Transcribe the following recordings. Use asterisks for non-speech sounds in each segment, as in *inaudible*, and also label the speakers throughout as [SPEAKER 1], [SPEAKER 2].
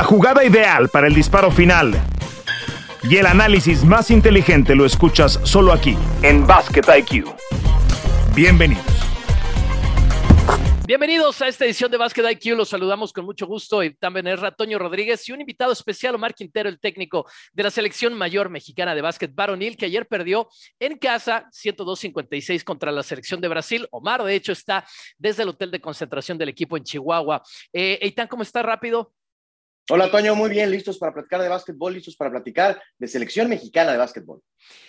[SPEAKER 1] La jugada ideal para el disparo final y el análisis más inteligente lo escuchas solo aquí, en Basket IQ. Bienvenidos.
[SPEAKER 2] Bienvenidos a esta edición de Basket IQ. Los saludamos con mucho gusto. Y también es Ratoño Rodríguez y un invitado especial, Omar Quintero, el técnico de la selección mayor mexicana de básquet varonil, que ayer perdió en casa 102-56 contra la selección de Brasil. Omar, de hecho, está desde el hotel de concentración del equipo en Chihuahua. Eh, Eitan, ¿cómo está rápido?
[SPEAKER 3] Hola, Toño, muy bien, listos para platicar de básquetbol, listos para platicar de selección mexicana de básquetbol.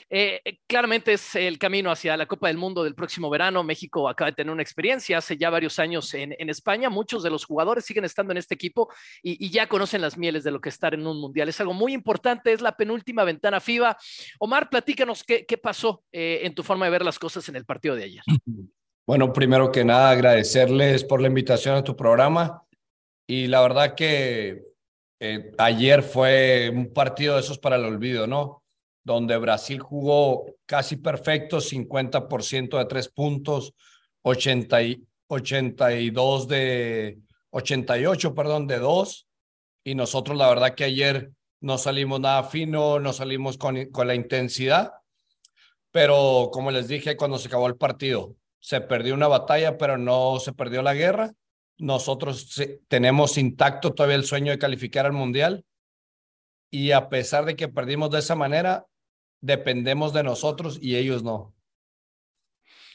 [SPEAKER 2] Eh, eh, claramente es el camino hacia la Copa del Mundo del próximo verano. México acaba de tener una experiencia hace ya varios años en, España. Muchos de los jugadores siguen estando en este equipo y, ya conocen las mieles de lo que estar en un mundial. Es algo muy importante, es la penúltima ventana FIBA. Omar, platícanos qué, pasó eh, en tu forma de ver las cosas en el partido de ayer. *clears throat*
[SPEAKER 4] Bueno, primero que nada, agradecerles por la invitación a tu programa. Y la verdad que eh, ayer fue un partido de esos para el olvido, ¿no? Donde Brasil jugó casi perfecto, 50% de tres puntos, 80 y, 82 de 88, perdón, de dos. Y nosotros la verdad que ayer no salimos nada fino, no salimos con, con la intensidad. Pero como les dije cuando se acabó el partido, se perdió una batalla, pero no se perdió la guerra nosotros tenemos intacto todavía el sueño de calificar al Mundial y a pesar de que perdimos de esa manera, dependemos de nosotros y ellos no.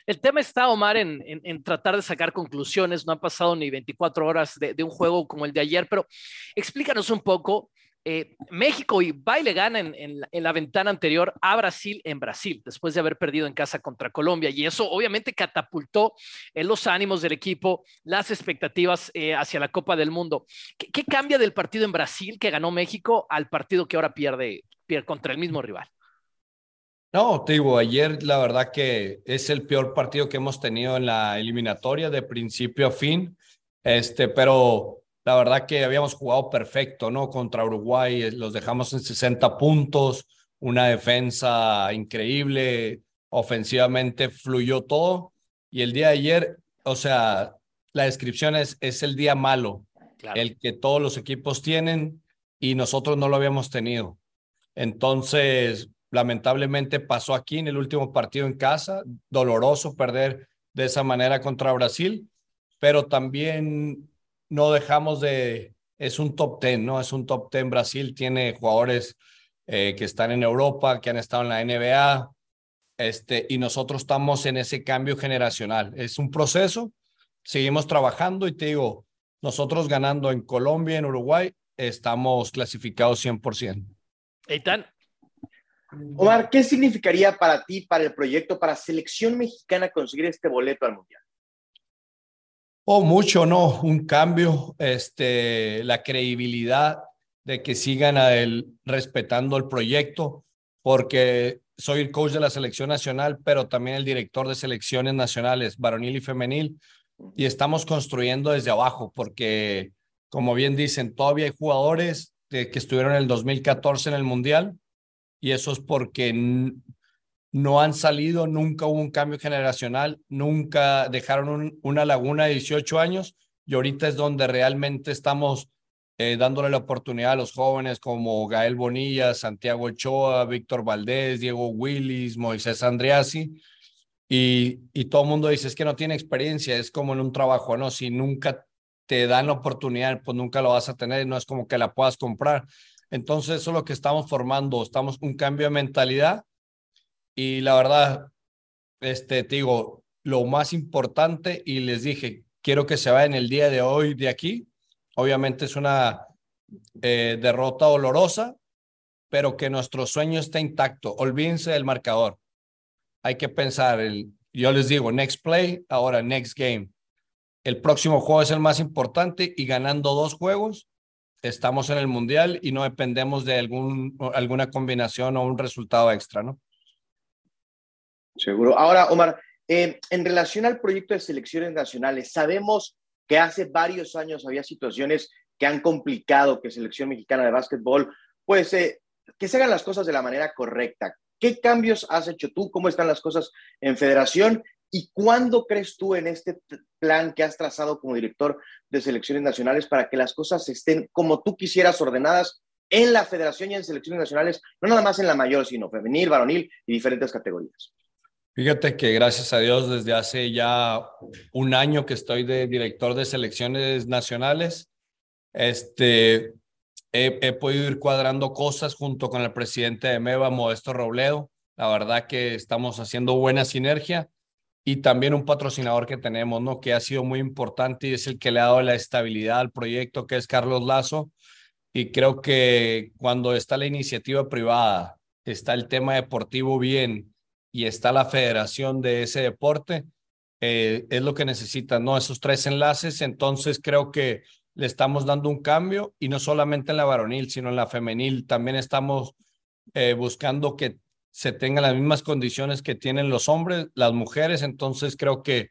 [SPEAKER 2] El tema está, Omar, en, en, tratar de sacar conclusiones. No han pasado ni 24 horas de, de, un juego como el de ayer, pero explícanos un poco eh, México y baile gana en, la ventana anterior a Brasil en Brasil, después de haber perdido en casa contra Colombia. Y eso obviamente catapultó en los ánimos del equipo, las expectativas eh, hacia la Copa del Mundo. ¿Qué, cambia del partido en Brasil que ganó México al partido que ahora pierde, pierde contra el mismo rival?
[SPEAKER 4] No, te digo, ayer la verdad que es el peor partido que hemos tenido en la eliminatoria de principio a fin, este, pero la verdad que habíamos jugado perfecto, ¿no? Contra Uruguay, eh, los dejamos en 60 puntos, una defensa increíble, ofensivamente fluyó todo. Y el día de ayer, o sea, la descripción es, es el día malo, el que todos los equipos tienen y nosotros no lo habíamos tenido. Entonces, lamentablemente pasó aquí en el último partido en casa, doloroso perder de esa manera contra Brasil, pero también no dejamos de, es un top ten, ¿no? Es un top ten. Brasil tiene jugadores eh, que están en Europa, que han estado en la NBA, este, y nosotros estamos en ese cambio generacional. Es un proceso, seguimos trabajando y te digo, nosotros ganando en Colombia, en Uruguay, estamos clasificados 100%.
[SPEAKER 2] Eitan.
[SPEAKER 3] Omar, ¿qué significaría para ti, para el proyecto, para selección mexicana conseguir este boleto al Mundial?
[SPEAKER 4] O mucho, ¿no? Un cambio, este, la credibilidad de que sigan a él respetando el proyecto, porque soy el coach de la selección nacional, pero también el director de selecciones nacionales, varonil y femenil, y estamos construyendo desde abajo, porque, como bien dicen, todavía hay jugadores que estuvieron en el 2014 en el Mundial, y eso es porque no han salido, nunca hubo un cambio generacional, nunca dejaron una laguna de 18 años y ahorita es donde realmente estamos eh, dándole la oportunidad a los jóvenes como Gael Bonilla, Santiago Ochoa, Víctor Valdés, Diego Willis, Moisés Andreassi. Y, y todo el mundo dice, es que no tiene experiencia, es como en un trabajo, ¿no? Si nunca te dan la oportunidad, pues nunca lo vas a tener, no es como que la puedas comprar. Entonces, eso es lo que estamos formando, estamos un cambio de mentalidad y la verdad, este, te digo, lo más importante, y les dije, quiero que se en el día de hoy de aquí. Obviamente es una eh, derrota dolorosa, pero que nuestro sueño está intacto. Olvídense del marcador. Hay que pensar, el, yo les digo, next play, ahora next game. El próximo juego es el más importante y ganando dos juegos, estamos en el mundial y no dependemos de algún, alguna combinación o un resultado extra, ¿no?
[SPEAKER 3] Seguro. Ahora, Omar, eh, en relación al proyecto de selecciones nacionales, sabemos que hace varios años había situaciones que han complicado que selección mexicana de básquetbol, pues eh, que se hagan las cosas de la manera correcta. ¿Qué cambios has hecho tú? ¿Cómo están las cosas en federación? ¿Y cuándo crees tú en este plan que has trazado como director de selecciones nacionales para que las cosas estén como tú quisieras ordenadas en la federación y en selecciones nacionales, no nada más en la mayor, sino femenil, varonil y diferentes categorías?
[SPEAKER 4] Fíjate que gracias a Dios desde hace ya un año que estoy de director de selecciones nacionales, este, he, podido ir cuadrando cosas junto con el presidente de MEVA, Modesto Robledo. La verdad que estamos haciendo buena sinergia y también un patrocinador que tenemos, ¿no? Que ha sido muy importante y es el que le ha dado la estabilidad al proyecto, que es Carlos Lazo. Y creo que cuando está la iniciativa privada, está el tema deportivo bien y está la federación de ese deporte, eh, es lo que necesitan, ¿no? Esos tres enlaces. Entonces creo que le estamos dando un cambio y no solamente en la varonil, sino en la femenil. También estamos eh, buscando que se tengan las mismas condiciones que tienen los hombres, las mujeres. Entonces creo que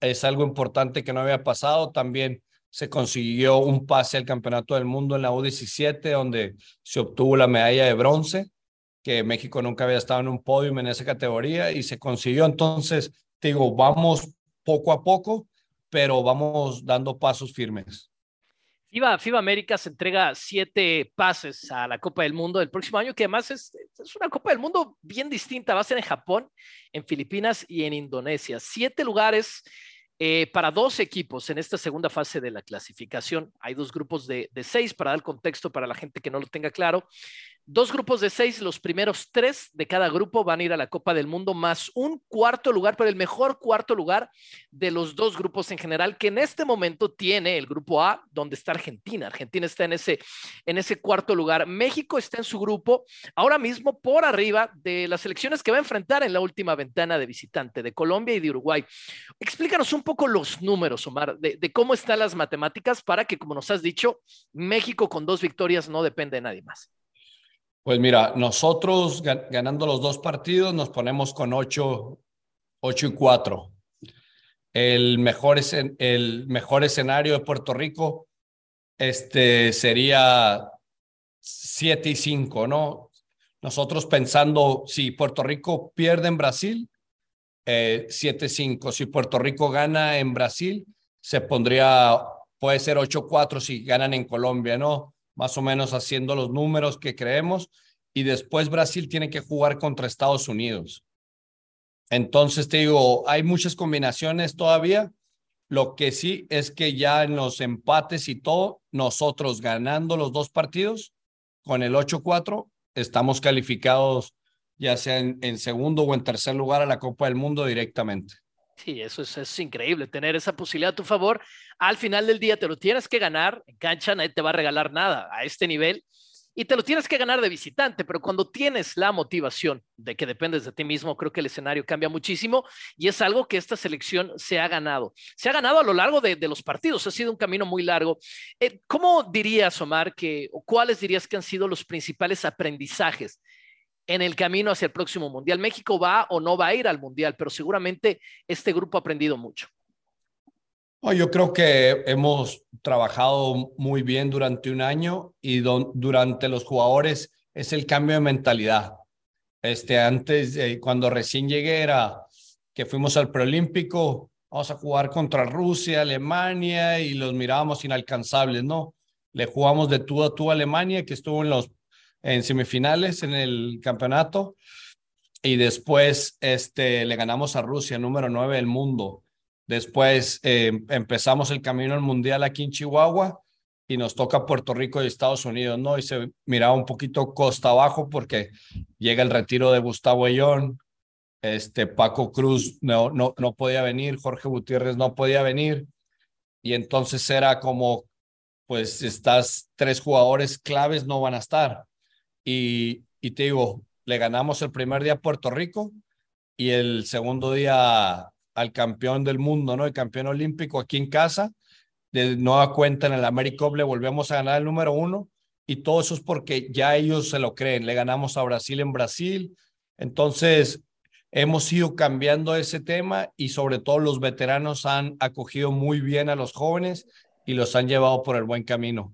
[SPEAKER 4] es algo importante que no había pasado. También se consiguió un pase al Campeonato del Mundo en la U17, donde se obtuvo la medalla de bronce que México nunca había estado en un podio en esa categoría y se consiguió. Entonces, te digo, vamos poco a poco, pero vamos dando pasos firmes.
[SPEAKER 2] FIBA, FIBA América se entrega siete pases a la Copa del Mundo del próximo año, que además es, es, una Copa del Mundo bien distinta. Va a ser en Japón, en Filipinas y en Indonesia. Siete lugares eh, para dos equipos en esta segunda fase de la clasificación. Hay dos grupos de, de seis, para dar contexto para la gente que no lo tenga claro. Dos grupos de seis, los primeros tres de cada grupo van a ir a la Copa del Mundo, más un cuarto lugar, pero el mejor cuarto lugar de los dos grupos en general, que en este momento tiene el grupo A, donde está Argentina. Argentina está en ese, en ese cuarto lugar. México está en su grupo, ahora mismo por arriba de las elecciones que va a enfrentar en la última ventana de visitante de Colombia y de Uruguay. Explícanos un poco los números, Omar, de, de cómo están las matemáticas para que, como nos has dicho, México con dos victorias no depende de nadie más.
[SPEAKER 4] Pues mira, nosotros ganando los dos partidos nos ponemos con 8, 8 y 4. El mejor, el mejor escenario de Puerto Rico este, sería 7 y 5, ¿no? Nosotros pensando, si Puerto Rico pierde en Brasil, eh, 7-5. Si Puerto Rico gana en Brasil, se pondría, puede ser 8-4 si ganan en Colombia, ¿no? Más o menos haciendo los números que creemos, y después Brasil tiene que jugar contra Estados Unidos. Entonces te digo, hay muchas combinaciones todavía. Lo que sí es que ya en los empates y todo, nosotros ganando los dos partidos con el 8-4, estamos calificados ya sea en, en, segundo o en tercer lugar a la Copa del Mundo directamente.
[SPEAKER 2] Sí, eso es, es, increíble, tener esa posibilidad a tu favor. Al final del día te lo tienes que ganar, en cancha nadie te va a regalar nada a este nivel y te lo tienes que ganar de visitante, pero cuando tienes la motivación de que dependes de ti mismo, creo que el escenario cambia muchísimo y es algo que esta selección se ha ganado. Se ha ganado a lo largo de, los partidos, ha sido un camino muy largo. Eh, ¿Cómo dirías, Omar, que, o cuáles dirías que han sido los principales aprendizajes en el camino hacia el próximo Mundial. México va o no va a ir al Mundial, pero seguramente este grupo ha aprendido mucho.
[SPEAKER 4] yo creo que hemos trabajado muy bien durante un año y durante los jugadores es el cambio de mentalidad. Este, antes, eh, cuando recién llegué, era que fuimos al preolímpico, vamos a jugar contra Rusia, Alemania y los mirábamos inalcanzables, ¿no? Le jugamos de tú a tú a Alemania, que estuvo en los en semifinales en el campeonato y después este, le ganamos a Rusia, número 9 del mundo. Después eh, empezamos el camino al mundial aquí en Chihuahua y nos toca Puerto Rico y Estados Unidos, ¿no? Y se miraba un poquito costa abajo porque llega el retiro de Gustavo Ayón, este Paco Cruz no, no, no podía venir, Jorge Gutiérrez no podía venir y entonces era como, pues estas tres jugadores claves no van a estar. Y, y te digo, le ganamos el primer día a Puerto Rico y el segundo día al campeón del mundo, ¿no? El campeón olímpico aquí en casa. De nueva cuenta en el AmeriCup le volvemos a ganar el número uno y todo eso es porque ya ellos se lo creen. Le ganamos a Brasil en Brasil. Entonces, hemos ido cambiando ese tema y sobre todo los veteranos han acogido muy bien a los jóvenes y los han llevado por el buen camino.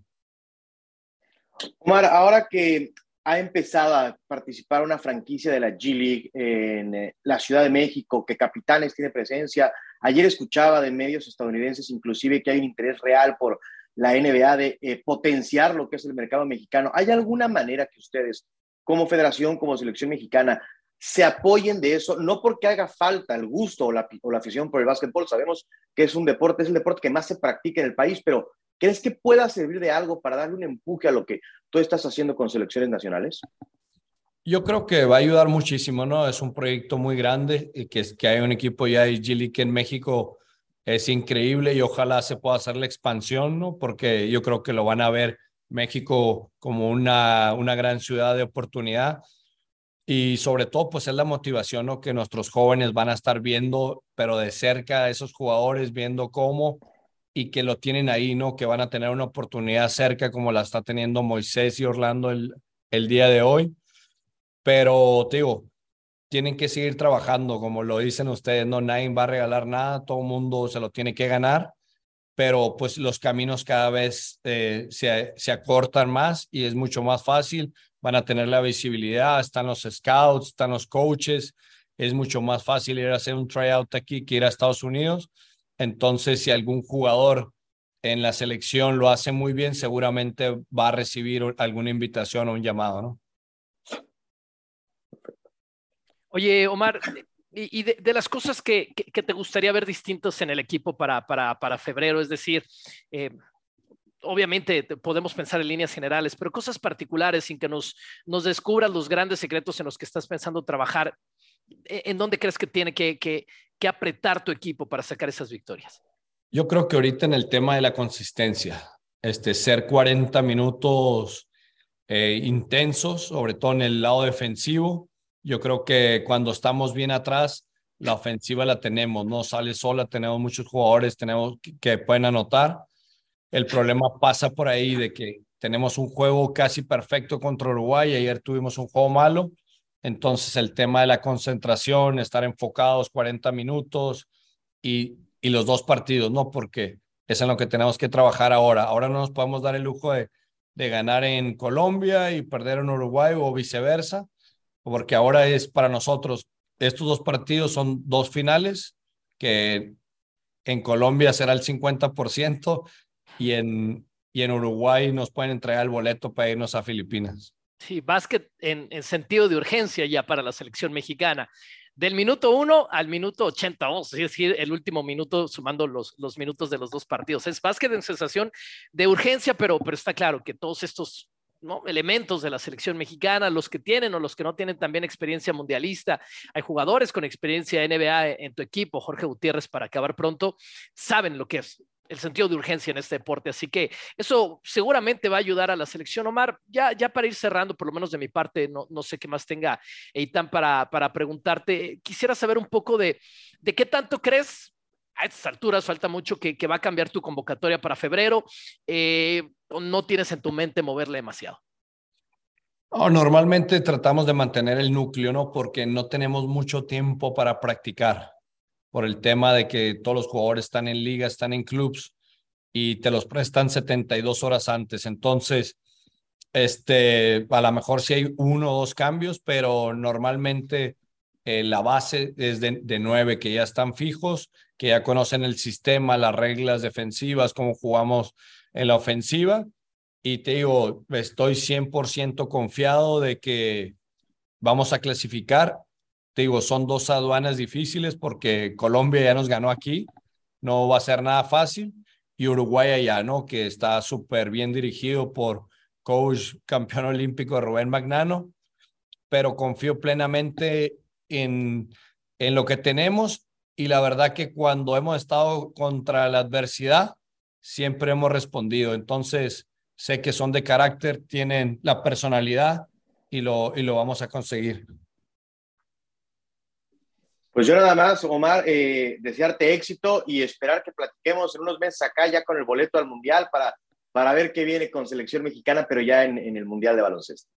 [SPEAKER 3] Omar, ahora que ha empezado a participar una franquicia de la G League en eh, la Ciudad de México, que Capitanes tiene presencia. Ayer escuchaba de medios estadounidenses inclusive que hay un interés real por la NBA de eh, potenciar lo que es el mercado mexicano. ¿Hay alguna manera que ustedes, como federación, como selección mexicana, se apoyen de eso? No porque haga falta el gusto o la, o la afición por el básquetbol, sabemos que es un deporte, es el deporte que más se practica en el país, pero ¿Crees que pueda servir de algo para darle un empuje a lo que tú estás haciendo con selecciones nacionales?
[SPEAKER 4] Yo creo que va a ayudar muchísimo, ¿no? Es un proyecto muy grande y que, que hay un equipo ya de G en México es increíble y ojalá se pueda hacer la expansión, ¿no? Porque yo creo que lo van a ver México como una, una gran ciudad de oportunidad y sobre todo pues es la motivación, ¿no? Que nuestros jóvenes van a estar viendo, pero de cerca a esos jugadores, viendo cómo y que lo tienen ahí, ¿no? Que van a tener una oportunidad cerca como la está teniendo Moisés y Orlando el, el día de hoy. Pero, te digo, tienen que seguir trabajando, como lo dicen ustedes, no, nadie va a regalar nada, todo el mundo se lo tiene que ganar, pero pues los caminos cada vez eh, se, se acortan más y es mucho más fácil, van a tener la visibilidad, están los scouts, están los coaches, es mucho más fácil ir a hacer un tryout aquí que ir a Estados Unidos entonces, si algún jugador en la selección lo hace muy bien, seguramente va a recibir alguna invitación o un llamado, ¿no?
[SPEAKER 2] Oye, Omar, y, de, las cosas que, te gustaría ver distintas en el equipo para, para, para febrero, es decir, eh, obviamente podemos pensar en líneas generales, pero cosas particulares sin que nos, nos descubras los grandes secretos en los que estás pensando trabajar, e, ¿en dónde crees que tiene que, apretar tu equipo para sacar esas victorias?
[SPEAKER 4] Yo creo que ahorita en el tema de la consistencia, este, ser 40 minutos eh, intensos, sobre todo en el lado defensivo. Yo creo que cuando estamos bien atrás, la ofensiva la tenemos, no sale sola, tenemos muchos jugadores, tenemos que pueden anotar. El problema pasa por ahí de que tenemos un juego casi perfecto contra Uruguay, ayer tuvimos un juego malo entonces, el tema de la concentración, estar enfocados 40 minutos y, y los dos partidos, ¿no? Porque es en lo que tenemos que trabajar ahora. Ahora no nos podemos dar el lujo de, de ganar en Colombia y perder en Uruguay o viceversa, porque ahora es para nosotros, estos dos partidos son dos finales que en Colombia será el 50% y en, y en Uruguay nos pueden entregar el boleto para irnos a Filipinas.
[SPEAKER 2] Sí, básquet en, sentido de urgencia ya para la selección mexicana. Del minuto 1 al minuto 80, vamos a decir el último minuto sumando los, los minutos de los dos partidos. Es básquet en sensación de urgencia, pero, pero está claro que todos estos ¿no? elementos de la selección mexicana, los que tienen o los que no tienen también experiencia mundialista. Hay jugadores con experiencia NBA en tu equipo, Jorge Gutiérrez, para acabar pronto, saben lo que es el sentido de urgencia en este deporte. Así que eso seguramente va a ayudar a la selección. Omar, ya, ya para ir cerrando, por lo menos de mi parte, no, no sé qué más tenga Eitan para, para preguntarte. Quisiera saber un poco de, de qué tanto crees. A estas alturas falta mucho que, que va a cambiar tu convocatoria para febrero. Eh, ¿No tienes en tu mente moverle demasiado?
[SPEAKER 4] normalmente tratamos de mantener el núcleo, ¿no? Porque no tenemos mucho tiempo para practicar por el tema de que todos los jugadores están en liga, están en clubs y te los prestan 72 horas antes. Entonces, este, a lo mejor sí hay uno o dos cambios, pero normalmente eh, la base es de, de, nueve que ya están fijos, que ya conocen el sistema, las reglas defensivas, cómo jugamos en la ofensiva. Y te digo, estoy 100% confiado de que vamos a clasificar te digo, son dos aduanas difíciles porque Colombia ya nos ganó aquí, no va a ser nada fácil, y Uruguay allá, ¿no? Que está súper bien dirigido por coach campeón olímpico Rubén Magnano, pero confío plenamente en, en lo que tenemos y la verdad que cuando hemos estado contra la adversidad, siempre hemos respondido. Entonces, sé que son de carácter, tienen la personalidad y lo, y lo vamos a conseguir.
[SPEAKER 3] Pues yo nada más, Omar, eh, desearte éxito y esperar que platiquemos en unos meses acá ya con el boleto al Mundial para, para ver qué viene con selección mexicana, pero ya en, en el Mundial de Baloncesto.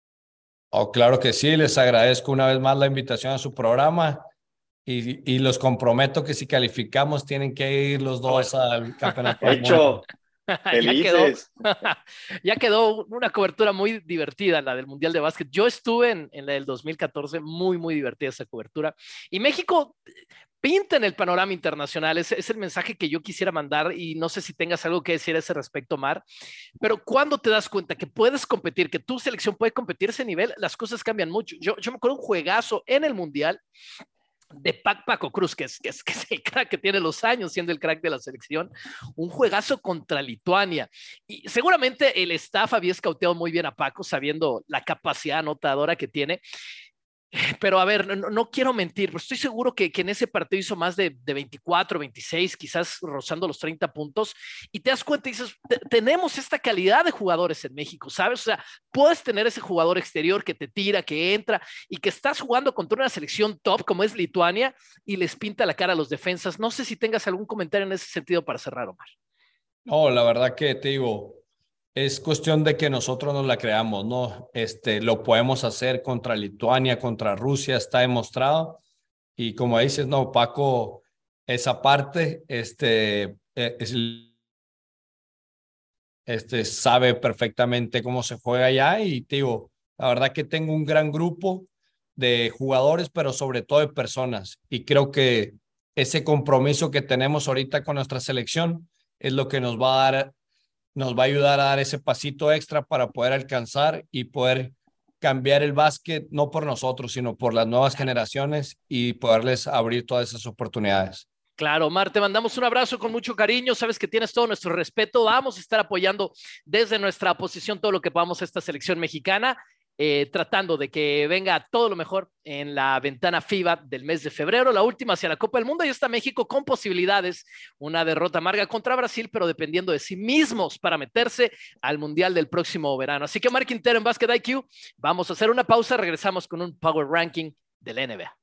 [SPEAKER 4] Oh, claro que sí, les agradezco una vez más la invitación a su programa y, y los comprometo que si calificamos tienen que ir los dos al *laughs* campeonato.
[SPEAKER 3] Hecho, *laughs*
[SPEAKER 2] ya, quedó, *laughs* ya quedó una cobertura muy divertida, la del Mundial de Básquet. Yo estuve en, en la del 2014, muy, muy divertida esa cobertura. Y México pinta en el panorama internacional. Ese es el mensaje que yo quisiera mandar y no sé si tengas algo que decir a ese respecto, Mar. Pero cuando te das cuenta que puedes competir, que tu selección puede competir a ese nivel, las cosas cambian mucho. Yo, yo me acuerdo un juegazo en el Mundial de Paco Cruz, que es, que, es, que es el *laughs* crack que tiene los años siendo el crack de la selección, un juegazo contra Lituania. Y seguramente el staff había escauteado muy bien a Paco, sabiendo la capacidad anotadora que tiene. *laughs* Pero a ver, no, quiero mentir, pero estoy seguro que, en ese partido hizo más de, 24, 26, quizás rozando los 30 puntos. Y te das cuenta y dices, tenemos esta calidad de jugadores en México, ¿sabes? O sea, puedes tener ese jugador exterior que te tira, que entra y que estás jugando contra una selección top como es Lituania y les pinta la cara a los defensas. No sé si tengas algún comentario en ese sentido para cerrar, Omar.
[SPEAKER 4] No, la verdad que te digo, es cuestión de que nosotros nos la creamos, ¿no? Este, lo podemos hacer contra Lituania, contra Rusia, está demostrado. Y como dices, no, Paco, esa parte, este, e, es, este, sabe perfectamente cómo se juega allá y digo, la verdad que tengo un gran grupo de jugadores, pero sobre todo de personas. Y creo que ese compromiso que tenemos ahorita con nuestra selección es lo que nos va a dar nos va a ayudar a dar ese pasito extra para poder alcanzar y poder cambiar el básquet, no por nosotros, sino por las nuevas generaciones y poderles abrir todas esas oportunidades.
[SPEAKER 2] Claro, Mar, te mandamos un abrazo con mucho cariño. Sabes que tienes todo nuestro respeto. Vamos a estar apoyando desde nuestra posición todo lo que podamos a esta selección mexicana eh, tratando de que venga todo lo mejor en la ventana FIBA del mes de febrero, la última hacia la Copa del Mundo. Y está México con posibilidades, una derrota amarga contra Brasil, pero dependiendo de sí mismos para meterse al Mundial del próximo verano. Así que Mark Quintero en Basket IQ, vamos a hacer una pausa, regresamos con un Power Ranking del NBA.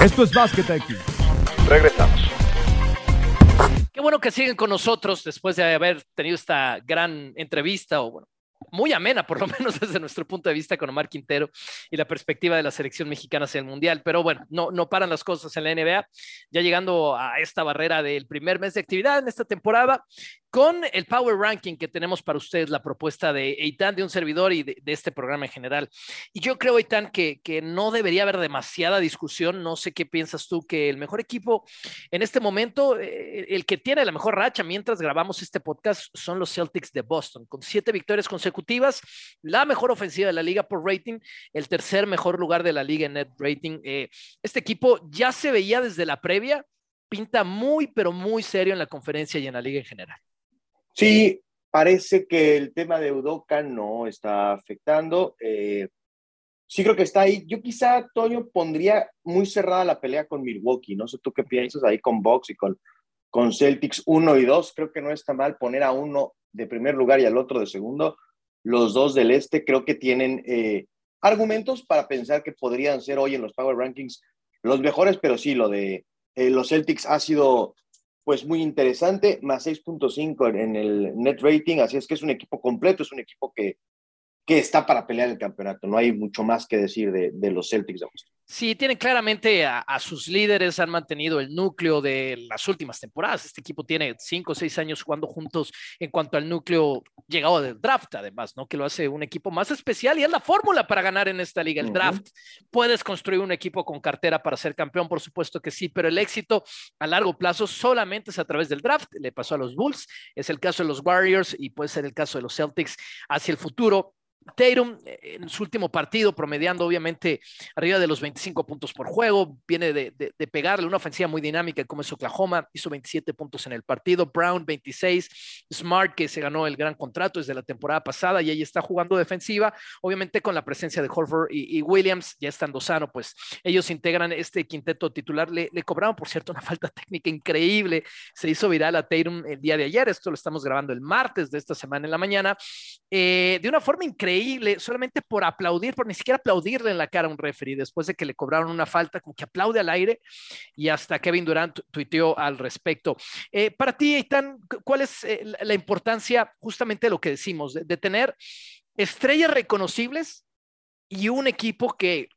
[SPEAKER 1] Esto es Basket IQ. Regresamos.
[SPEAKER 2] Qué bueno que siguen con nosotros después de haber tenido esta gran entrevista o bueno, muy amena, por lo menos *laughs* desde nuestro punto de vista con Omar Quintero y la perspectiva de la selección mexicana hacia el Mundial. Pero bueno, no, no paran las cosas en la NBA. Ya llegando a esta barrera del primer mes de actividad en esta temporada, con el Power Ranking que tenemos para ustedes, la propuesta de Eitan, de un servidor y de, este programa en general. Y yo creo, Eitan, que, que no debería haber demasiada discusión. No sé qué piensas tú, que el mejor equipo en este momento, eh, el que tiene la mejor racha mientras grabamos este podcast, son los Celtics de Boston, con siete victorias consecutivas, la mejor ofensiva de la liga por rating, el tercer mejor lugar de la liga en net rating. Eh, este equipo ya se veía desde la previa pinta muy, pero muy serio en la conferencia y en la liga en general.
[SPEAKER 3] Sí, parece que el tema de Udoca no está afectando. Eh, sí creo que está ahí. Yo quizá, Toño, pondría muy cerrada la pelea con Milwaukee. No sé tú qué piensas ahí con Box y con, con Celtics 1 y 2. Creo que no está mal poner a uno de primer lugar y al otro de segundo. Los dos del este creo que tienen eh, argumentos para pensar que podrían ser hoy en los Power Rankings los mejores, pero sí, lo de eh, los Celtics ha sido pues muy interesante, más 6.5 en el net rating, así es que es un equipo completo, es un equipo que, que está para pelear el campeonato. No hay mucho más que decir de, de los Celtics de Boston.
[SPEAKER 2] Sí, tienen claramente a, sus líderes, han mantenido el núcleo de las últimas temporadas. Este equipo tiene cinco o seis años jugando juntos en cuanto al núcleo llegado del draft, además, ¿no? Que lo hace un equipo más especial y es la fórmula para ganar en esta liga, el draft. Puedes construir un equipo con cartera para ser campeón, por supuesto que sí, pero el éxito a largo plazo solamente es a través del draft. Le pasó a los Bulls, es el caso de los Warriors y puede ser el caso de los Celtics hacia el futuro. Tatum eh, en su último partido, promediando obviamente arriba de los 25 puntos por juego, viene de, pegarle una ofensiva muy dinámica como es Oklahoma, hizo 27 puntos en el partido, Brown 26, Smart que se ganó el gran contrato desde la temporada pasada y ahí está jugando defensiva, obviamente con la presencia de Horford y, Williams, ya estando sano, pues ellos integran este quinteto titular, le, cobraron por cierto una falta *laughs* técnica increíble, se hizo viral a Tatum el día de ayer, esto lo estamos grabando el martes de esta semana en la mañana, eh, de una forma increíble solamente por aplaudir, por ni siquiera aplaudirle en la cara a un referee después de que le cobraron una falta, como que aplaude al aire y hasta Kevin Durant tuiteó al respecto. Eh, para ti, Eitan, ¿cuál es eh, la importancia justamente de lo que decimos, de, tener estrellas reconocibles y un equipo que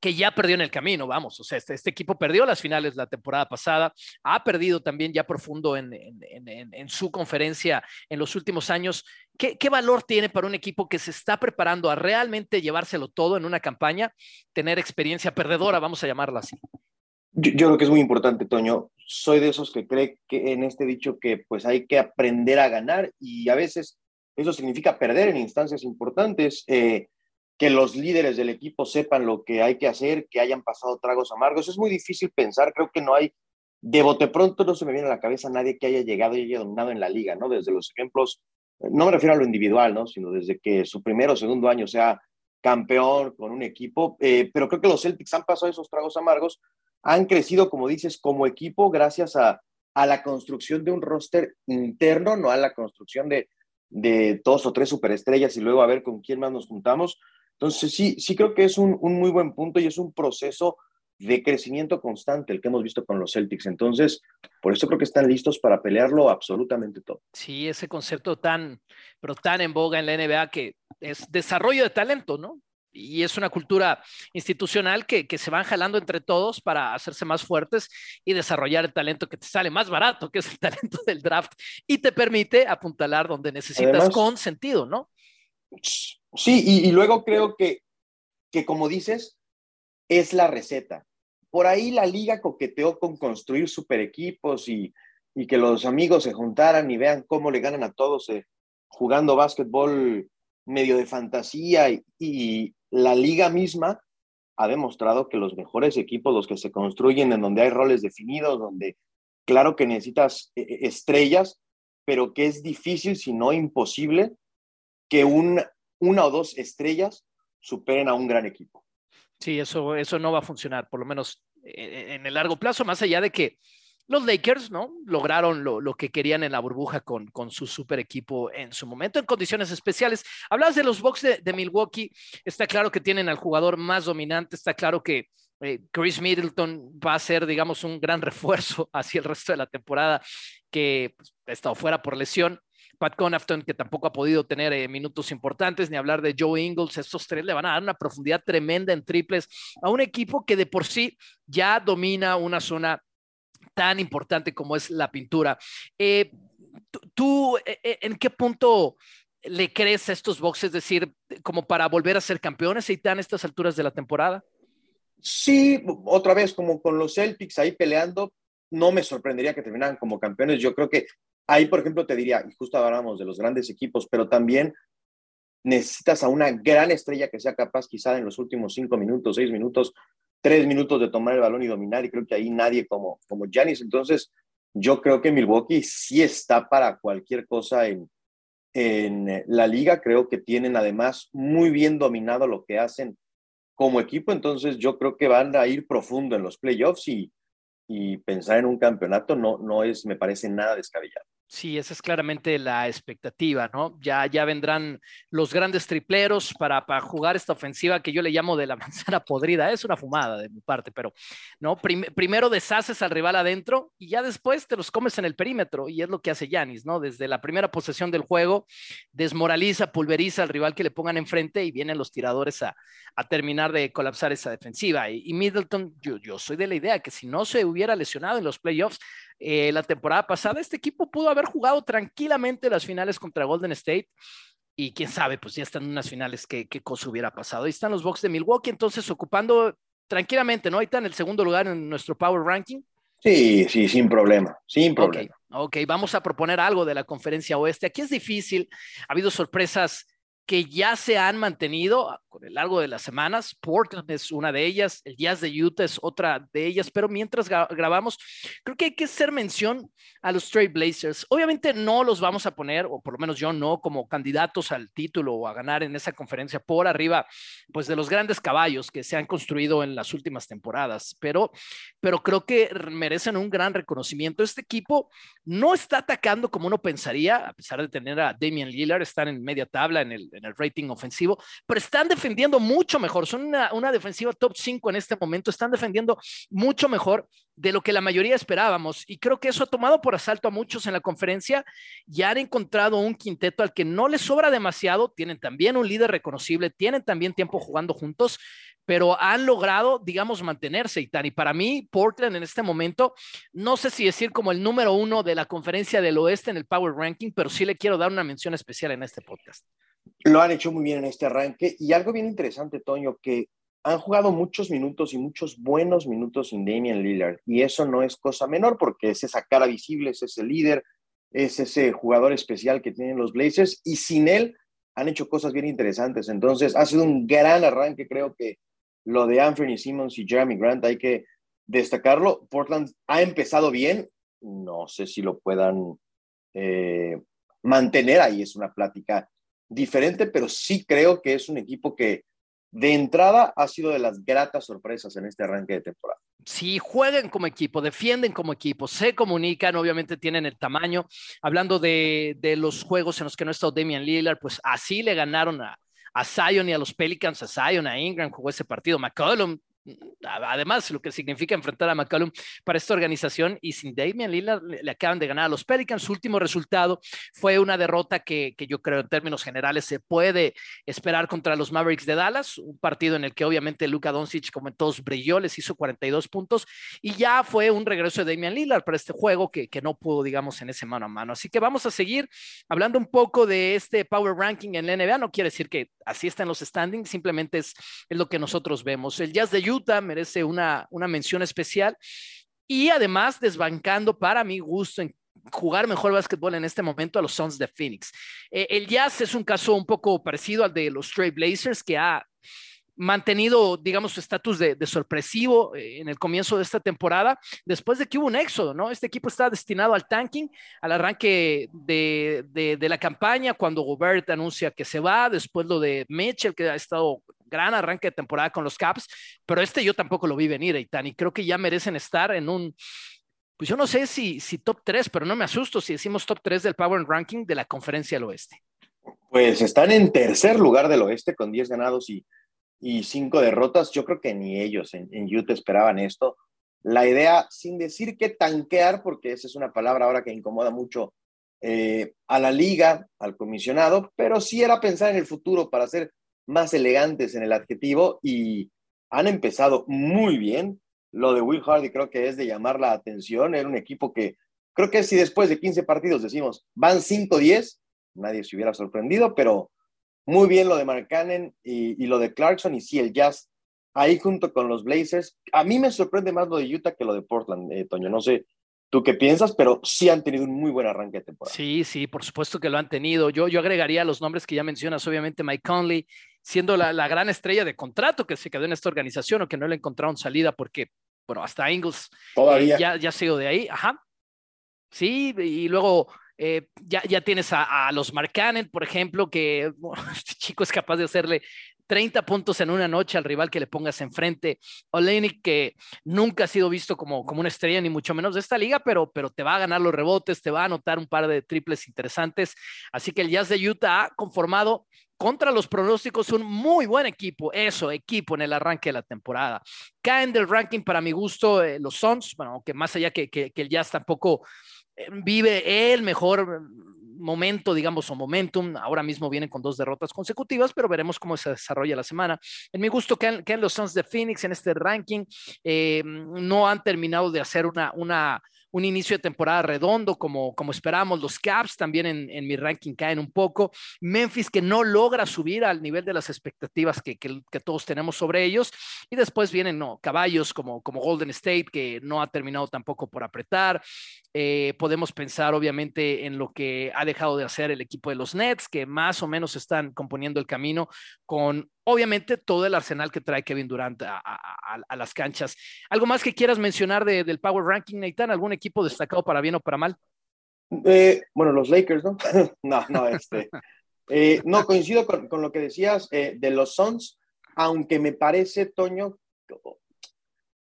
[SPEAKER 2] que ya perdió en el camino, vamos, o sea, este, este, equipo perdió las finales la temporada pasada, ha perdido también ya profundo en, en, su conferencia en los últimos años. ¿Qué, ¿Qué, valor tiene para un equipo que se está preparando a realmente llevárselo todo en una campaña, tener experiencia perdedora, vamos a llamarla así?
[SPEAKER 3] Yo, yo creo que es muy importante, Toño. Soy de esos que cree que en este dicho que pues hay que aprender a ganar y a veces eso significa perder en instancias importantes. Eh, que los líderes del equipo sepan lo que hay que hacer, que hayan pasado tragos amargos. Es muy difícil pensar, creo que no hay, de bote pronto no se me viene a la cabeza nadie que haya llegado y haya dominado en la liga, ¿no? Desde los ejemplos, no me refiero a lo individual, ¿no? Sino desde que su primero o segundo año sea campeón con un equipo, eh, pero creo que los Celtics han pasado esos tragos amargos, han crecido, como dices, como equipo gracias a, a la construcción de un roster interno, no a la construcción de, de dos o tres superestrellas y luego a ver con quién más nos juntamos. Entonces, sí, sí creo que es un, muy buen punto y es un proceso de crecimiento constante el que hemos visto con los Celtics. Entonces, por eso creo que están listos para pelearlo absolutamente todo.
[SPEAKER 2] Sí, ese concepto tan, pero tan en boga en la NBA que es desarrollo de talento, ¿no? Y es una cultura institucional que, que, se van jalando entre todos para hacerse más fuertes y desarrollar el talento que te sale más barato, que es el talento del draft, y te permite apuntalar donde necesitas con sentido, ¿no?
[SPEAKER 3] Sí, y, luego creo que, que, como dices, es la receta. Por ahí la liga coqueteó con construir super equipos y, y que los amigos se juntaran y vean cómo le ganan a todos eh, jugando básquetbol medio de fantasía y, la liga misma ha demostrado que los mejores equipos, los que se construyen en donde hay roles definidos, donde claro que necesitas eh, eh, estrellas, pero que es difícil, si no imposible, que un, una o dos estrellas superen a un gran equipo.
[SPEAKER 2] Sí, eso, eso no va a funcionar, por lo menos en el largo plazo, más allá de que los Lakers, ¿no? Lograron lo, lo, que querían en la burbuja con, con, su super equipo en su momento, en condiciones especiales. Hablabas de los Bucks de, Milwaukee, está claro que tienen al jugador más dominante, está claro que eh, Chris Middleton va a ser, digamos, un gran *laughs* refuerzo hacia el resto de la temporada, que pues, ha estado fuera por lesión. Pat Connaughton, que tampoco ha podido tener eh, minutos importantes, ni hablar de Joe Ingles, estos tres le van a dar una profundidad tremenda en triples a un equipo que de por sí ya domina una zona tan importante como es la pintura. Eh, ¿Tú eh, en qué punto le crees a estos boxes, es decir, como para volver a ser campeones y tan estas alturas de la temporada?
[SPEAKER 3] Sí, otra vez, como con los Celtics ahí peleando, no me sorprendería que terminaran como campeones. Yo creo que Ahí, por ejemplo, te diría, y justo hablamos de los grandes equipos, pero también necesitas a una gran estrella que sea capaz quizá en los últimos cinco minutos, seis minutos, tres minutos de tomar el balón y dominar, y creo que ahí nadie como, como Giannis. Entonces, yo creo que Milwaukee sí está para cualquier cosa en, en la liga. Creo que tienen además muy bien dominado lo que hacen como equipo. Entonces, yo creo que van a ir profundo en los playoffs y, y pensar en un campeonato no, no es, me parece, nada descabellado.
[SPEAKER 2] Sí, esa es claramente la expectativa, ¿no? Ya, ya vendrán los grandes tripleros para, para jugar esta ofensiva que yo le llamo de la *laughs* manzana podrida. Es una fumada de mi parte, pero no. primero deshaces al rival adentro y ya después te los comes en el perímetro y es lo que hace Yanis, ¿no? Desde la primera posesión del juego desmoraliza, pulveriza al rival que le pongan enfrente y vienen los tiradores a, a terminar de colapsar esa defensiva. Y, Middleton, yo, yo soy de la idea que si no se hubiera lesionado en los playoffs, eh, la temporada pasada, este equipo pudo haber jugado tranquilamente las finales contra Golden State. Y quién sabe, pues ya están unas finales, ¿qué, qué cosa hubiera pasado? Ahí están los Bucks de Milwaukee, entonces ocupando tranquilamente, ¿no? Ahí está en el segundo lugar en nuestro Power Ranking.
[SPEAKER 3] Sí, sí, sin problema, sin problema.
[SPEAKER 2] ok, vamos a proponer algo de la conferencia oeste. Aquí es difícil, ha habido sorpresas que ya se han mantenido con el largo de las semanas. Portland es una de ellas, el Jazz de Utah es otra de ellas, pero mientras grabamos, creo que hay que hacer mención a los Straight Blazers. Obviamente no los vamos a poner, o por lo menos yo no, como candidatos al título o a ganar en esa conferencia por arriba, pues de los grandes caballos que se han construido en las últimas temporadas, pero, pero creo que merecen un gran reconocimiento. Este equipo no está atacando como uno pensaría, a pesar de tener a Damian Lillard, están en media tabla en el en el rating ofensivo, pero están defendiendo mucho mejor. Son una, defensiva top 5 en este momento, están defendiendo mucho mejor de lo que la mayoría esperábamos. Y creo que eso ha tomado por asalto a muchos en la conferencia y han encontrado un quinteto al que no les sobra demasiado. Tienen también un líder reconocible, tienen también tiempo jugando juntos, pero han logrado, digamos, mantenerse. Y para mí, Portland en este momento, no sé si decir como el número uno de la conferencia del oeste en el Power Ranking, pero sí le quiero dar una mención especial en este podcast.
[SPEAKER 3] Lo han hecho muy bien en este arranque y algo bien interesante, Toño, que han jugado muchos minutos y muchos buenos minutos sin Damian Lillard. Y eso no es cosa menor porque es esa cara visible, es ese líder, es ese jugador especial que tienen los Blazers y sin él han hecho cosas bien interesantes. Entonces ha sido un gran arranque, creo que lo de Anthony Simmons y Jeremy Grant hay que destacarlo. Portland ha empezado bien, no sé si lo puedan eh, mantener ahí, es una plática diferente, pero sí creo que es un equipo que de entrada ha sido de las gratas sorpresas en este arranque de temporada.
[SPEAKER 2] Sí, juegan como equipo, defienden como equipo, se comunican, obviamente tienen el tamaño. Hablando de, de los juegos en los que no ha estado Damian Lillard, pues así le ganaron a, a Zion y a los Pelicans, a Zion, a Ingram jugó ese partido, McCollum además lo que significa enfrentar a McCollum para esta organización y sin Damian Lillard le, acaban de ganar a los Pelicans. Su último resultado fue una derrota que, que, yo creo en términos generales se puede esperar contra los Mavericks de Dallas, un partido en el que obviamente Luka Doncic como en todos brilló, les hizo 42 puntos y ya fue un regreso de Damian Lillard para este juego que, que no pudo, digamos, en ese mano a mano. Así que vamos a seguir hablando un poco de este Power Ranking en la NBA. No quiere decir que así están los standings, simplemente es, es lo que nosotros vemos. El Jazz de Utah merece una, una mención especial y además desbancando para mi gusto en jugar mejor básquetbol en este momento a los Suns de Phoenix. Eh, el Jazz es un caso un poco parecido al de los Stray Blazers, que ha mantenido, digamos, su estatus de, sorpresivo eh, en el comienzo de esta temporada, después de que hubo un éxodo, ¿no? Este equipo está destinado al tanking, al arranque de, de, la campaña, cuando Gobert anuncia que se va, después lo de Mitchell, que ha estado gran arranque de temporada con los Caps, pero este yo tampoco lo vi venir, Eitan, y creo que ya merecen estar en un, pues yo no sé si, si top 3, pero no me asusto si decimos top 3 del Power Ranking de la Conferencia del Oeste.
[SPEAKER 3] Pues están en tercer lugar del oeste con 10 ganados y y cinco derrotas, yo creo que ni ellos en, en Utah esperaban esto. La idea, sin decir que tanquear, porque esa es una palabra ahora que incomoda mucho eh, a la liga, al comisionado, pero sí era pensar en el futuro para ser más elegantes en el adjetivo y han empezado muy bien. Lo de Will Hardy creo que es de llamar la atención. Era un equipo que creo que si después de 15 partidos decimos van 5-10, nadie se hubiera sorprendido, pero muy bien lo de Mark Cannon y, lo de Clarkson y sí, el Jazz ahí junto con los Blazers. A mí me sorprende más lo de Utah que lo de Portland, eh, Toño. No sé tú qué piensas, pero sí han tenido un muy buen arranque de temporada.
[SPEAKER 2] Sí, sí, por supuesto que lo han tenido. Yo, yo agregaría los nombres que ya mencionas, obviamente Mike Conley, siendo la, la gran estrella de contrato que se quedó en esta organización o que no le encontraron salida porque, bueno, hasta Ingles
[SPEAKER 3] Todavía.
[SPEAKER 2] ya, ya se de ahí. Ajá. Sí, y luego eh, ya, ya tienes a, los Marcanen, por ejemplo, que *laughs* este chico es capaz de hacerle 30 puntos en una noche al rival que le pongas enfrente. Olenik, que nunca ha sido visto como, como una estrella, ni mucho menos de esta liga, pero, pero te va a ganar los rebotes, te va a anotar un par de triples interesantes. Así que el Jazz de Utah ha conformado contra los pronósticos un muy buen equipo, eso, equipo en el arranque de la temporada. Caen del ranking para mi gusto eh, los Suns, bueno, aunque más allá que, que, que el Jazz tampoco vive el mejor momento, digamos, o momentum. Ahora mismo vienen con dos derrotas consecutivas, pero veremos cómo se desarrolla la semana. En mi gusto, que los Suns de Phoenix en este ranking eh, no han terminado de hacer una, una, un inicio de temporada redondo como, como esperábamos. Los Caps también en, en, mi ranking caen un poco. Memphis que no logra subir al nivel de las expectativas que, que, todos tenemos sobre ellos. Y después vienen no, caballos como, como Golden State que no ha terminado tampoco por apretar. Eh, podemos pensar obviamente en lo que ha dejado de hacer el equipo de los Nets, que más o menos están componiendo el camino con obviamente todo el arsenal que trae Kevin Durant a, las canchas. ¿Algo más que quieras mencionar del Power Ranking, Nathan? ¿Algún equipo destacado para bien o para mal?
[SPEAKER 3] Eh, bueno, los Lakers, ¿no? *laughs* no, no, este. Eh, no, coincido con, lo que decías de los Suns, aunque me parece, Toño,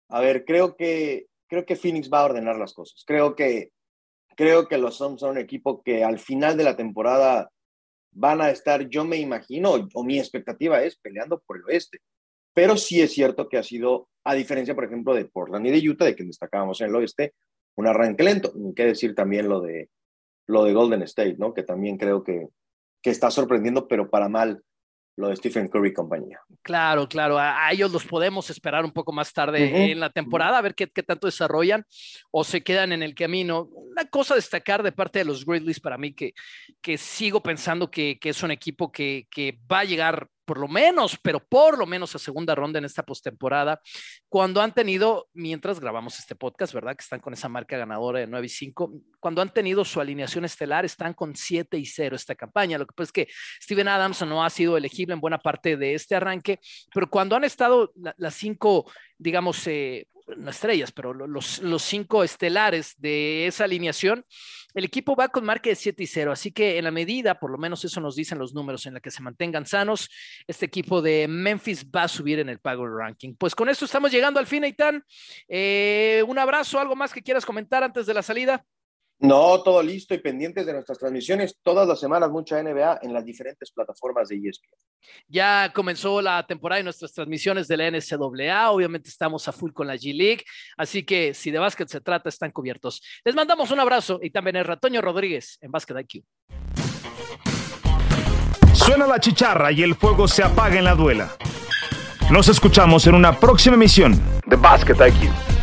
[SPEAKER 3] a ver, creo que creo que Phoenix va a ordenar las cosas. Creo que, creo que los Suns son un equipo que al final de la temporada van a estar, yo me imagino, o mi expectativa es peleando por el oeste. Pero sí es cierto que ha sido, a diferencia, por ejemplo, de Portland y de Utah, de que destacábamos en el oeste, un arranque lento. Ni qué decir también lo de, lo de Golden State, ¿no? Que también creo que, que está sorprendiendo, pero para mal lo de Stephen Curry y compañía.
[SPEAKER 2] Claro, claro, a, ellos los podemos esperar un poco más tarde en la temporada, a ver qué, qué, tanto desarrollan o se quedan en el camino. Una cosa a destacar de parte de los Grizzlies para mí, que, que sigo pensando que, que es un equipo que, que va a llegar por lo menos, pero por lo menos a segunda ronda en esta postemporada, cuando han tenido, mientras grabamos este podcast, ¿verdad? Que están con esa marca ganadora de 9 y 5, cuando han tenido su alineación estelar, están con 7 y 0 esta campaña. Lo que pasa es que Steven Adams no ha sido elegible en buena parte de este arranque, pero cuando han estado las cinco, digamos, eh, no estrellas, pero los, los cinco estelares de esa alineación, el equipo va con marca de 7 y 0, así que en la medida, por lo menos eso nos dicen los números, en la que se mantengan sanos, este equipo de Memphis va a subir en el Power Ranking. Pues con esto estamos llegando al fin, Eitan. Eh, un abrazo, algo más que quieras comentar antes de la salida.
[SPEAKER 3] No, todo listo y pendientes de nuestras transmisiones todas las semanas, mucha NBA en las diferentes plataformas de ESPN.
[SPEAKER 2] Ya comenzó la temporada de nuestras transmisiones de la NCAA, obviamente estamos a full con la G League, así que si de básquet se trata, están cubiertos. Les mandamos un abrazo y también el Ratoño Rodríguez en Básquet IQ.
[SPEAKER 1] Suena la chicharra y el fuego se apaga en la duela. Nos escuchamos en una próxima emisión de Básquet IQ.